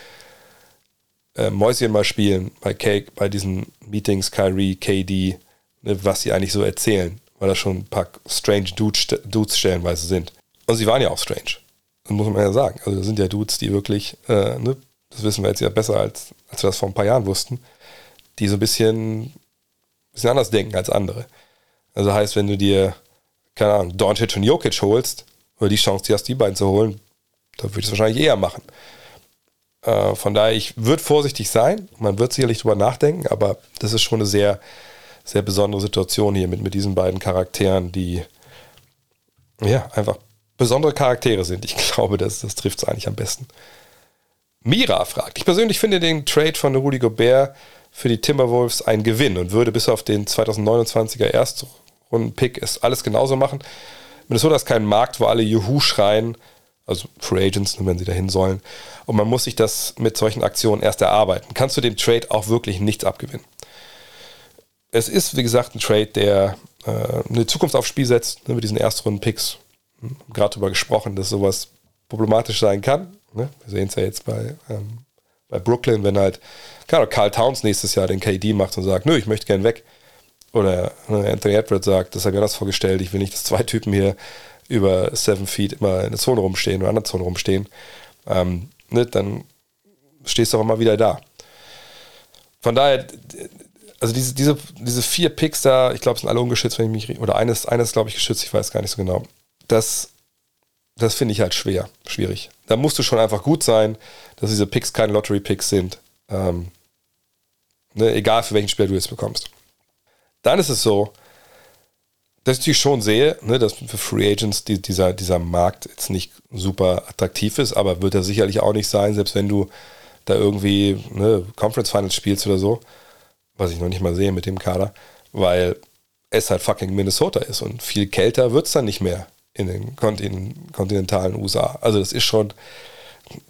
äh, Mäuschen mal spielen bei Cake, bei diesen Meetings, Kyrie, KD, ne, was sie eigentlich so erzählen, weil da schon ein paar strange Dudes, Dudes stellenweise sind. Und sie waren ja auch strange. Muss man ja sagen. Also das sind ja Dudes, die wirklich, äh, ne, das wissen wir jetzt ja besser, als, als wir das vor ein paar Jahren wussten, die so ein bisschen, bisschen anders denken als andere. Also heißt, wenn du dir, keine Ahnung, Doncic und Jokic holst, oder die Chance, die hast, die beiden zu holen, dann würde ich es wahrscheinlich eher machen. Äh, von daher, ich würde vorsichtig sein. Man wird sicherlich drüber nachdenken, aber das ist schon eine sehr, sehr besondere Situation hier mit, mit diesen beiden Charakteren, die ja einfach besondere Charaktere sind. Ich glaube, das, das trifft es eigentlich am besten. Mira fragt, ich persönlich finde den Trade von Rudy Gobert für die Timberwolves ein Gewinn und würde bis auf den 2029er Erstrunden-Pick es alles genauso machen. Minnesota ist kein Markt, wo alle Juhu schreien, also Free Agents, wenn sie dahin sollen. Und man muss sich das mit solchen Aktionen erst erarbeiten. Kannst du dem Trade auch wirklich nichts abgewinnen. Es ist, wie gesagt, ein Trade, der äh, eine Zukunft aufs Spiel setzt, ne, mit diesen Erstrunden-Picks. Gerade darüber gesprochen, dass sowas problematisch sein kann. Ne? Wir sehen es ja jetzt bei, ähm, bei Brooklyn, wenn halt Karl Towns nächstes Jahr den KD macht und sagt, nö, ich möchte gern weg. Oder ne, Anthony Edwards sagt, das habe ich das vorgestellt, ich will nicht, dass zwei Typen hier über Seven Feet immer in der Zone rumstehen oder an der Zone rumstehen, ähm, ne, dann stehst du auch immer wieder da. Von daher, also diese, diese, diese vier Picks da, ich glaube, sind alle ungeschützt, wenn ich mich, oder eines, eines glaube ich geschützt, ich weiß gar nicht so genau. Das, das finde ich halt schwer, schwierig. Da musst du schon einfach gut sein, dass diese Picks keine Lottery-Picks sind. Ähm, ne, egal für welchen Spieler du jetzt bekommst. Dann ist es so, dass ich schon sehe, ne, dass für Free Agents die, dieser, dieser Markt jetzt nicht super attraktiv ist, aber wird er sicherlich auch nicht sein, selbst wenn du da irgendwie ne, Conference Finals spielst oder so, was ich noch nicht mal sehe mit dem Kader, weil es halt fucking Minnesota ist und viel kälter wird es dann nicht mehr in den kontinentalen USA. Also das ist schon,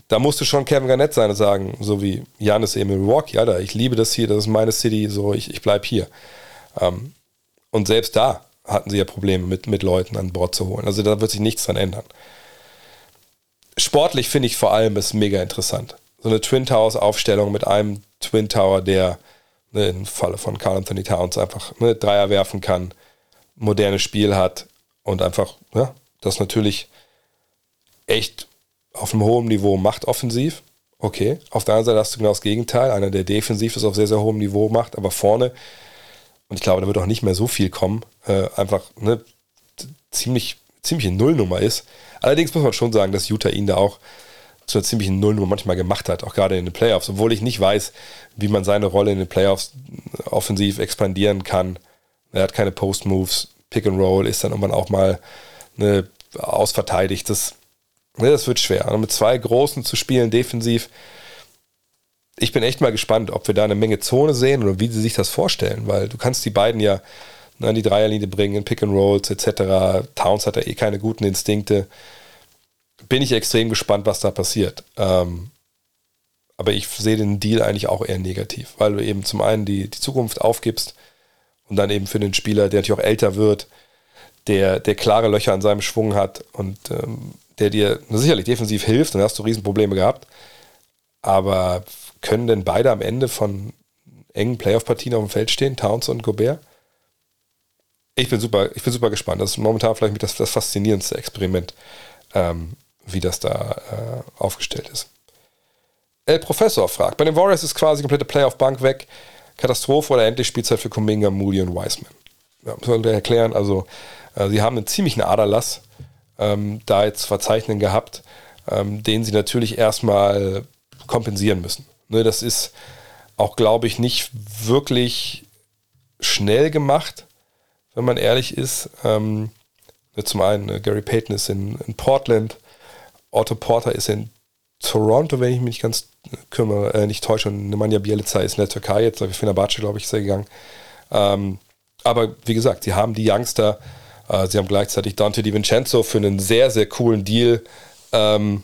da musst du schon Kevin Garnett sein und sagen, so wie Janis eben in Milwaukee, Alter, ich liebe das hier, das ist meine City, so ich, ich bleib hier. Ähm, und selbst da hatten sie ja Probleme mit, mit Leuten an Bord zu holen. Also da wird sich nichts dran ändern. Sportlich finde ich vor allem es mega interessant. So eine Twin Towers Aufstellung mit einem Twin Tower, der ne, im Falle von Carl Anthony Towns einfach ne, Dreier werfen kann, modernes Spiel hat und einfach ja, das natürlich echt auf einem hohen Niveau macht offensiv. Okay, auf der anderen Seite hast du genau das Gegenteil, einer, der defensiv das auf sehr, sehr hohem Niveau macht, aber vorne und ich glaube, da wird auch nicht mehr so viel kommen, äh, einfach eine ziemlich, ziemliche Nullnummer ist. Allerdings muss man schon sagen, dass Utah ihn da auch zu einer ziemlichen Nullnummer manchmal gemacht hat, auch gerade in den Playoffs, obwohl ich nicht weiß, wie man seine Rolle in den Playoffs offensiv expandieren kann. Er hat keine Post-Moves, Pick and Roll ist dann irgendwann auch mal ne, ausverteidigt. Das, ne, das wird schwer. Und mit zwei Großen zu spielen defensiv, ich bin echt mal gespannt, ob wir da eine Menge Zone sehen oder wie sie sich das vorstellen, weil du kannst die beiden ja ne, an die Dreierlinie bringen, in Pick and Rolls etc. Towns hat ja eh keine guten Instinkte. bin ich extrem gespannt, was da passiert. Ähm, aber ich sehe den Deal eigentlich auch eher negativ, weil du eben zum einen die, die Zukunft aufgibst und dann eben für den Spieler, der natürlich auch älter wird, der, der klare Löcher an seinem Schwung hat und ähm, der dir sicherlich defensiv hilft, dann hast du Riesenprobleme gehabt. Aber können denn beide am Ende von engen Playoff-Partien auf dem Feld stehen, Towns und Gobert? Ich bin super, ich bin super gespannt. Das ist momentan vielleicht das, das faszinierendste Experiment, ähm, wie das da äh, aufgestellt ist. El Professor fragt, bei den Warriors ist quasi komplette Playoff-Bank weg. Katastrophe oder endlich Spielzeit für Kuminga, Moody und Wiseman? Ja, soll der erklären, also äh, sie haben einen ziemlichen Aderlass ähm, da jetzt verzeichnen gehabt, ähm, den sie natürlich erstmal kompensieren müssen. Ne, das ist auch, glaube ich, nicht wirklich schnell gemacht, wenn man ehrlich ist. Ähm, ne, zum einen, äh, Gary Payton ist in, in, Portland, Otto Porter ist in Toronto, wenn ich mich nicht ganz kümmere, äh, nicht täusche, und Nemanja Bielica ist in der Türkei, jetzt für Fenerbahce, glaube ich, ist er gegangen. Ähm, aber wie gesagt, sie haben die Youngster, äh, sie haben gleichzeitig Dante DiVincenzo für einen sehr, sehr coolen Deal ähm,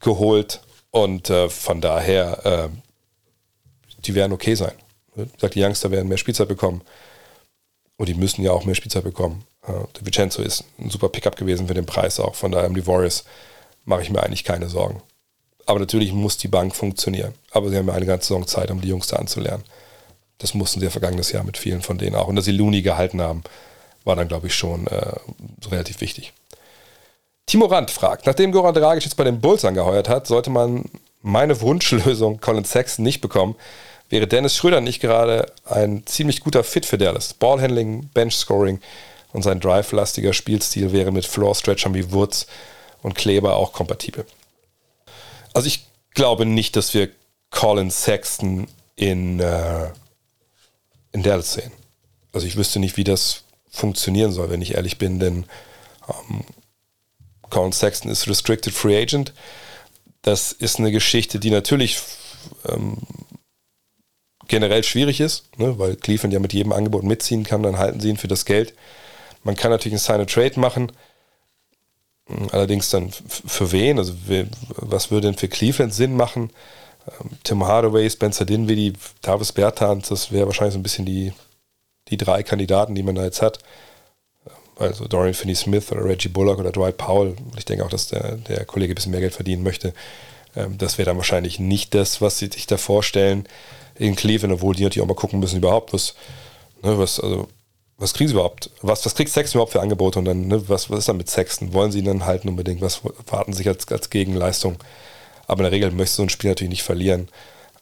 geholt und äh, von daher, äh, die werden okay sein. Sagt die Youngster werden mehr Spielzeit bekommen und die müssen ja auch mehr Spielzeit bekommen. Äh, DiVincenzo ist ein super Pickup gewesen für den Preis auch, von daher die Warriors mache ich mir eigentlich keine Sorgen. Aber natürlich muss die Bank funktionieren. Aber sie haben ja eine ganze Saison Zeit, um die Jungs da anzulernen. Das mussten sie ja vergangenes Jahr mit vielen von denen auch. Und dass sie Looney gehalten haben, war dann, glaube ich, schon äh, relativ wichtig. Timo Rand fragt, nachdem Goran Dragic jetzt bei den Bulls angeheuert hat, sollte man meine Wunschlösung Colin Sexton nicht bekommen, wäre Dennis Schröder nicht gerade ein ziemlich guter Fit für Dallas. Ballhandling, Bench-Scoring und sein drive-lastiger Spielstil wäre mit Floor-Stretchern wie Wurz und Kleber auch kompatibel. Also ich glaube nicht, dass wir Colin Sexton in, äh, in Dallas sehen. Also ich wüsste nicht, wie das funktionieren soll, wenn ich ehrlich bin, denn ähm, Colin Sexton ist Restricted Free Agent. Das ist eine Geschichte, die natürlich ähm, generell schwierig ist, ne, weil Cleveland ja mit jedem Angebot mitziehen kann, dann halten sie ihn für das Geld. Man kann natürlich einen Sign Trade machen. Allerdings dann für wen? Also was würde denn für Cleveland Sinn machen? Ähm, Tim Hardaway, Spencer Dinwiddie, Davis Bertans, das wäre wahrscheinlich so ein bisschen die, die drei Kandidaten, die man da jetzt hat. Also Dorian Finney-Smith oder Reggie Bullock oder Dwight Powell. Ich denke auch, dass der, der Kollege ein bisschen mehr Geld verdienen möchte. Ähm, das wäre dann wahrscheinlich nicht das, was sie sich da vorstellen in Cleveland, obwohl die natürlich auch mal gucken müssen überhaupt, was, ne, was, also, was kriegen sie überhaupt? Was, was kriegt Sexton überhaupt für Angebote? Und dann, ne, was, was ist dann mit Sexton? Wollen sie ihn dann halten unbedingt? Was warten sie sich als, als Gegenleistung? Aber in der Regel möchte so ein Spiel natürlich nicht verlieren,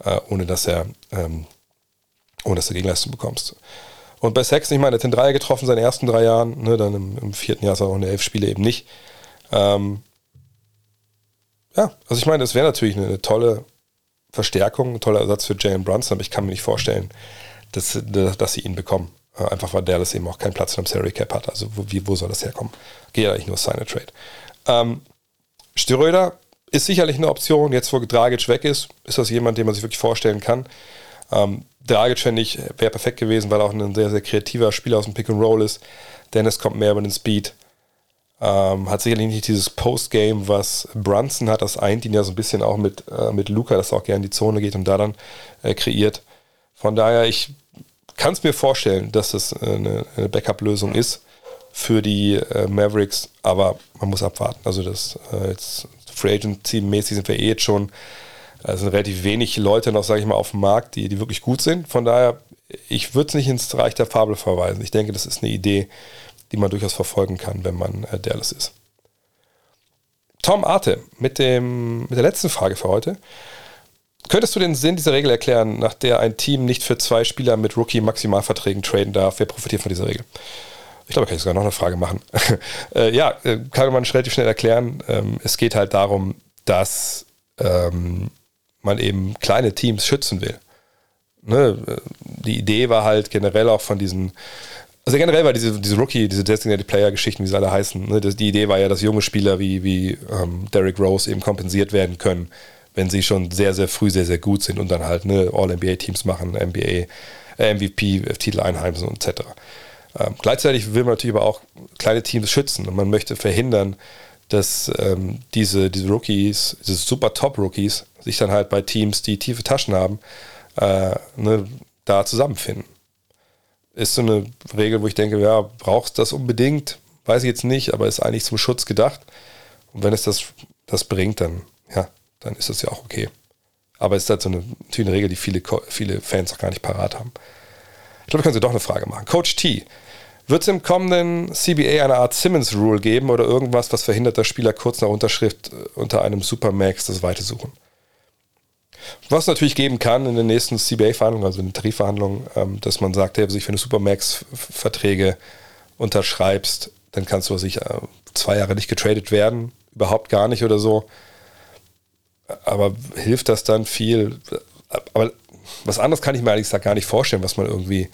äh, ohne dass er ähm, ohne dass du Gegenleistung bekommst. Und bei Sexton, ich meine, er hat den Dreier getroffen in seinen ersten drei Jahren, ne, dann im, im, vierten Jahr ist er auch in der elf Spiele eben nicht. Ähm, ja, also ich meine, das wäre natürlich eine, eine, tolle Verstärkung, ein toller Ersatz für Jalen Brunson, aber ich kann mir nicht vorstellen, dass, dass sie ihn bekommen. Äh, einfach weil Dallas eben auch keinen Platz in einem Salary Cap hat. Also wo, wie, wo soll das herkommen? Geht ja eigentlich nur Sign a Trade. Ähm, Styröder ist sicherlich eine Option. Jetzt, wo Dragic weg ist, ist das jemand, den man sich wirklich vorstellen kann. Ähm, Dragic, finde ich, wäre perfekt gewesen, weil er auch ein sehr, sehr kreativer Spieler aus dem Pick and Roll ist. Dennis kommt mehr über den Speed. Ähm, hat sicherlich nicht dieses Postgame, was Brunson hat. Das eint ihn ja so ein bisschen auch mit, äh, mit Luca, dass er auch gerne in die Zone geht und da dann äh, kreiert. Von daher, ich kann es mir vorstellen, dass das eine, eine Backup-Lösung ist für die äh, Mavericks, aber man muss abwarten. Also das äh, jetzt Free Agent-Team-mäßig sind wir eh jetzt schon es sind relativ wenig Leute noch, sage ich mal, auf dem Markt, die, die wirklich gut sind. Von daher, ich würde es nicht ins Reich der Fabel verweisen. Ich denke, das ist eine Idee, die man durchaus verfolgen kann, wenn man äh, Dallas ist. Tom Arte mit, dem, mit der letzten Frage für heute. Könntest du den Sinn dieser Regel erklären, nach der ein Team nicht für zwei Spieler mit Rookie-Maximalverträgen traden darf? Wer profitiert von dieser Regel? Ich glaube, kann ich sogar noch eine Frage machen. äh, ja, äh, kann man relativ schnell erklären. Ähm, es geht halt darum, dass ähm, man eben kleine Teams schützen will. Ne? Die Idee war halt generell auch von diesen, also generell war diese, diese Rookie, diese Designated Player-Geschichten, wie sie alle heißen, ne? die Idee war ja, dass junge Spieler wie, wie ähm, Derrick Rose eben kompensiert werden können, wenn sie schon sehr, sehr früh sehr, sehr gut sind und dann halt ne, All-NBA-Teams machen, NBA, äh, MVP-Titel einheimsen etc. Ähm, gleichzeitig will man natürlich aber auch kleine Teams schützen und man möchte verhindern, dass ähm, diese, diese Rookies, diese super Top-Rookies, sich dann halt bei Teams, die tiefe Taschen haben, äh, ne, da zusammenfinden. Ist so eine Regel, wo ich denke, ja, brauchst du das unbedingt? Weiß ich jetzt nicht, aber ist eigentlich zum Schutz gedacht. Und wenn es das, das bringt, dann, ja, dann ist das ja auch okay. Aber es ist halt so eine, eine Regel, die viele, viele Fans auch gar nicht parat haben. Ich glaube, wir können Sie doch eine Frage machen. Coach T, wird es im kommenden CBA eine Art Simmons-Rule geben oder irgendwas, was verhindert, dass Spieler kurz nach Unterschrift äh, unter einem Supermax das Weite suchen? Was natürlich geben kann in den nächsten CBA-Verhandlungen, also in den Tarifverhandlungen, ähm, dass man sagt, hey, wenn du Supermax-Verträge unterschreibst, dann kannst du sich äh, zwei Jahre nicht getradet werden, überhaupt gar nicht oder so. Aber hilft das dann viel? Aber was anderes kann ich mir eigentlich gar nicht vorstellen, was man irgendwie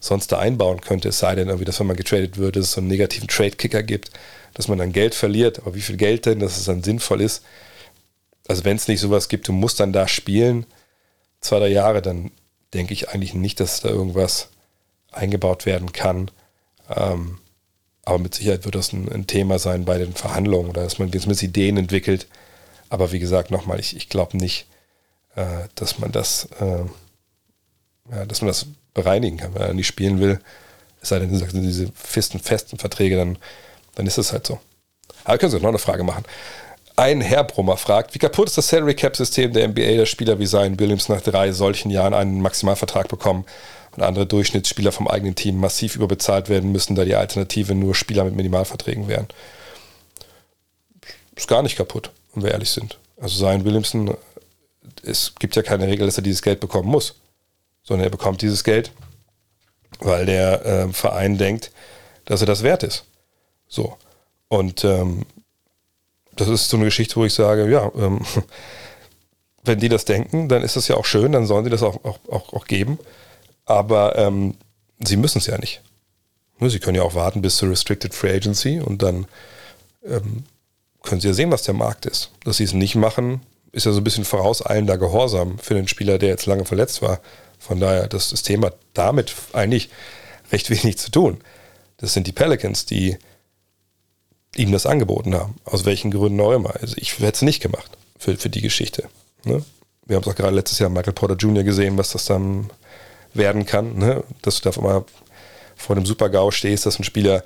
sonst da einbauen könnte, es sei denn irgendwie, dass wenn man getradet wird, es so einen negativen Trade-Kicker gibt, dass man dann Geld verliert, aber wie viel Geld denn, dass es dann sinnvoll ist. Also wenn es nicht sowas gibt, du musst dann da spielen, zwei, drei Jahre, dann denke ich eigentlich nicht, dass da irgendwas eingebaut werden kann. Ähm, aber mit Sicherheit wird das ein, Thema sein bei den Verhandlungen oder dass man jetzt mit Ideen entwickelt. Aber wie gesagt, nochmal, ich, ich glaube nicht, äh, dass man das, äh, ja, dass man das bereinigen kann, wenn er nicht spielen will. Es sei denn, du sagst, diese festen, festen Verträge, dann, dann ist es halt so. Aber können Sie noch eine Frage machen. Ein Herr Brummer fragt, wie kaputt ist das Salary Cap System der NBA, dass Spieler wie Zion Williams nach drei solchen Jahren einen Maximalvertrag bekommen und andere Durchschnittsspieler vom eigenen Team massiv überbezahlt werden müssen, da die Alternative nur Spieler mit Minimalverträgen wären? Ist gar nicht kaputt, wenn wir ehrlich sind. Also Zion Williamson, es gibt ja keine Regel, dass er dieses Geld bekommen muss sondern er bekommt dieses Geld, weil der äh, Verein denkt, dass er das wert ist. So. Und ähm, das ist so eine Geschichte, wo ich sage, ja, ähm, wenn die das denken, dann ist das ja auch schön, dann sollen sie das auch, auch, auch, auch geben. Aber ähm, sie müssen es ja nicht. Ne, sie können ja auch warten bis zur Restricted Free Agency und dann ähm, können sie ja sehen, was der Markt ist. Dass sie es nicht machen, ist ja so ein bisschen vorauseilender Gehorsam für den Spieler, der jetzt lange verletzt war. Von daher, das System hat damit eigentlich recht wenig zu tun. Das sind die Pelicans, die ihm das angeboten haben. Aus welchen Gründen auch immer. Also ich hätte es nicht gemacht für, für die Geschichte. Ne? Wir haben es auch gerade letztes Jahr Michael Porter Jr. gesehen, was das dann werden kann. Ne? Dass du da mal vor dem Super-GAU stehst, dass ein Spieler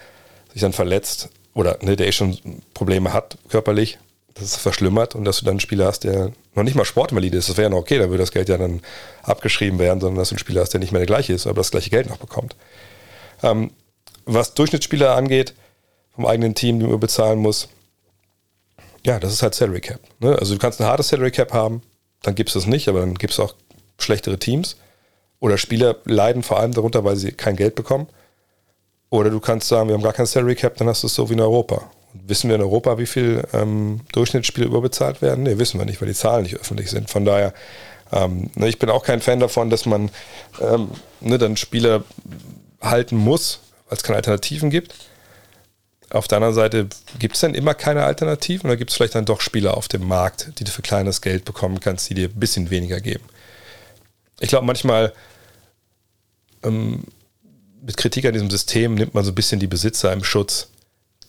sich dann verletzt oder ne, der eh schon Probleme hat körperlich dass es verschlimmert und dass du dann einen Spieler hast, der noch nicht mal sportvalide ist. Das wäre ja noch okay, dann würde das Geld ja dann abgeschrieben werden, sondern dass du einen Spieler hast, der nicht mehr der gleiche ist, aber das gleiche Geld noch bekommt. Ähm, was Durchschnittsspieler angeht, vom eigenen Team, den man bezahlen muss, ja, das ist halt Salary Cap. Ne? Also du kannst ein hartes Salary Cap haben, dann gibt es das nicht, aber dann gibt es auch schlechtere Teams. Oder Spieler leiden vor allem darunter, weil sie kein Geld bekommen. Oder du kannst sagen, wir haben gar kein Salary Cap, dann hast du es so wie in Europa. Wissen wir in Europa, wie viel ähm, Durchschnittsspiele überbezahlt werden? Nee, wissen wir nicht, weil die Zahlen nicht öffentlich sind. Von daher, ähm, ne, ich bin auch kein Fan davon, dass man ähm, ne, dann Spieler halten muss, weil es keine Alternativen gibt. Auf der anderen Seite gibt es dann immer keine Alternativen oder gibt es vielleicht dann doch Spieler auf dem Markt, die du für kleines Geld bekommen kannst, die dir ein bisschen weniger geben. Ich glaube, manchmal ähm, mit Kritik an diesem System nimmt man so ein bisschen die Besitzer im Schutz,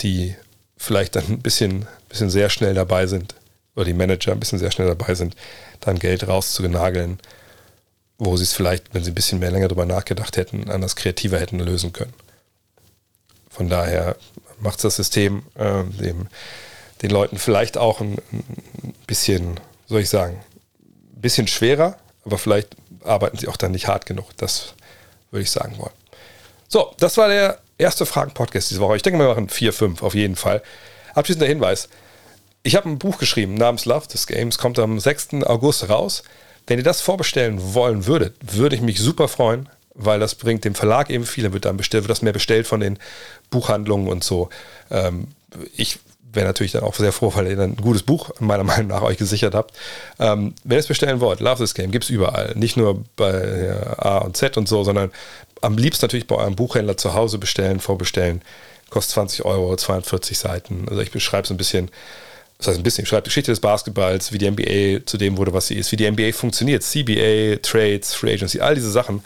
die vielleicht dann ein bisschen, bisschen sehr schnell dabei sind, oder die Manager ein bisschen sehr schnell dabei sind, dann Geld rauszunageln, wo sie es vielleicht, wenn sie ein bisschen mehr länger darüber nachgedacht hätten, anders kreativer hätten lösen können. Von daher macht das System äh, dem, den Leuten vielleicht auch ein, ein bisschen, soll ich sagen, ein bisschen schwerer, aber vielleicht arbeiten sie auch dann nicht hart genug. Das würde ich sagen wollen. So, das war der erste Fragen-Podcast diese Woche. Ich denke, wir machen vier, fünf auf jeden Fall. Abschließender Hinweis. Ich habe ein Buch geschrieben namens Love This Games, kommt am 6. August raus. Wenn ihr das vorbestellen wollen würdet, würde ich mich super freuen, weil das bringt dem Verlag eben viel. Dann wird dann bestellt, wird das mehr bestellt von den Buchhandlungen und so. Ähm, ich wäre natürlich dann auch sehr froh, weil ihr dann ein gutes Buch meiner Meinung nach euch gesichert habt. Ähm, wenn ihr es bestellen wollt, Love This Game gibt es überall. Nicht nur bei A und Z und so, sondern am liebsten natürlich bei eurem Buchhändler zu Hause bestellen, vorbestellen. Kostet 20 Euro, 42 Seiten. Also ich beschreibe es ein bisschen, das heißt ein bisschen, ich schreibe Geschichte des Basketballs, wie die NBA zu dem wurde, was sie ist, wie die NBA funktioniert, CBA, Trades, Free Agency, all diese Sachen.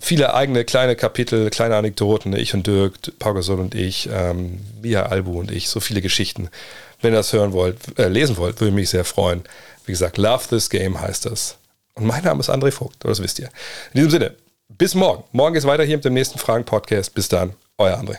Viele eigene kleine Kapitel, kleine Anekdoten, ich und Dirk, Pau und ich, ähm, Mia Albu und ich, so viele Geschichten, Wenn ihr das hören wollt, äh, lesen wollt, würde mich sehr freuen. Wie gesagt, Love This Game heißt das. Und mein Name ist André Vogt, das wisst ihr. In diesem Sinne, bis morgen. Morgen geht es weiter hier mit dem nächsten Fragen-Podcast. Bis dann, euer André.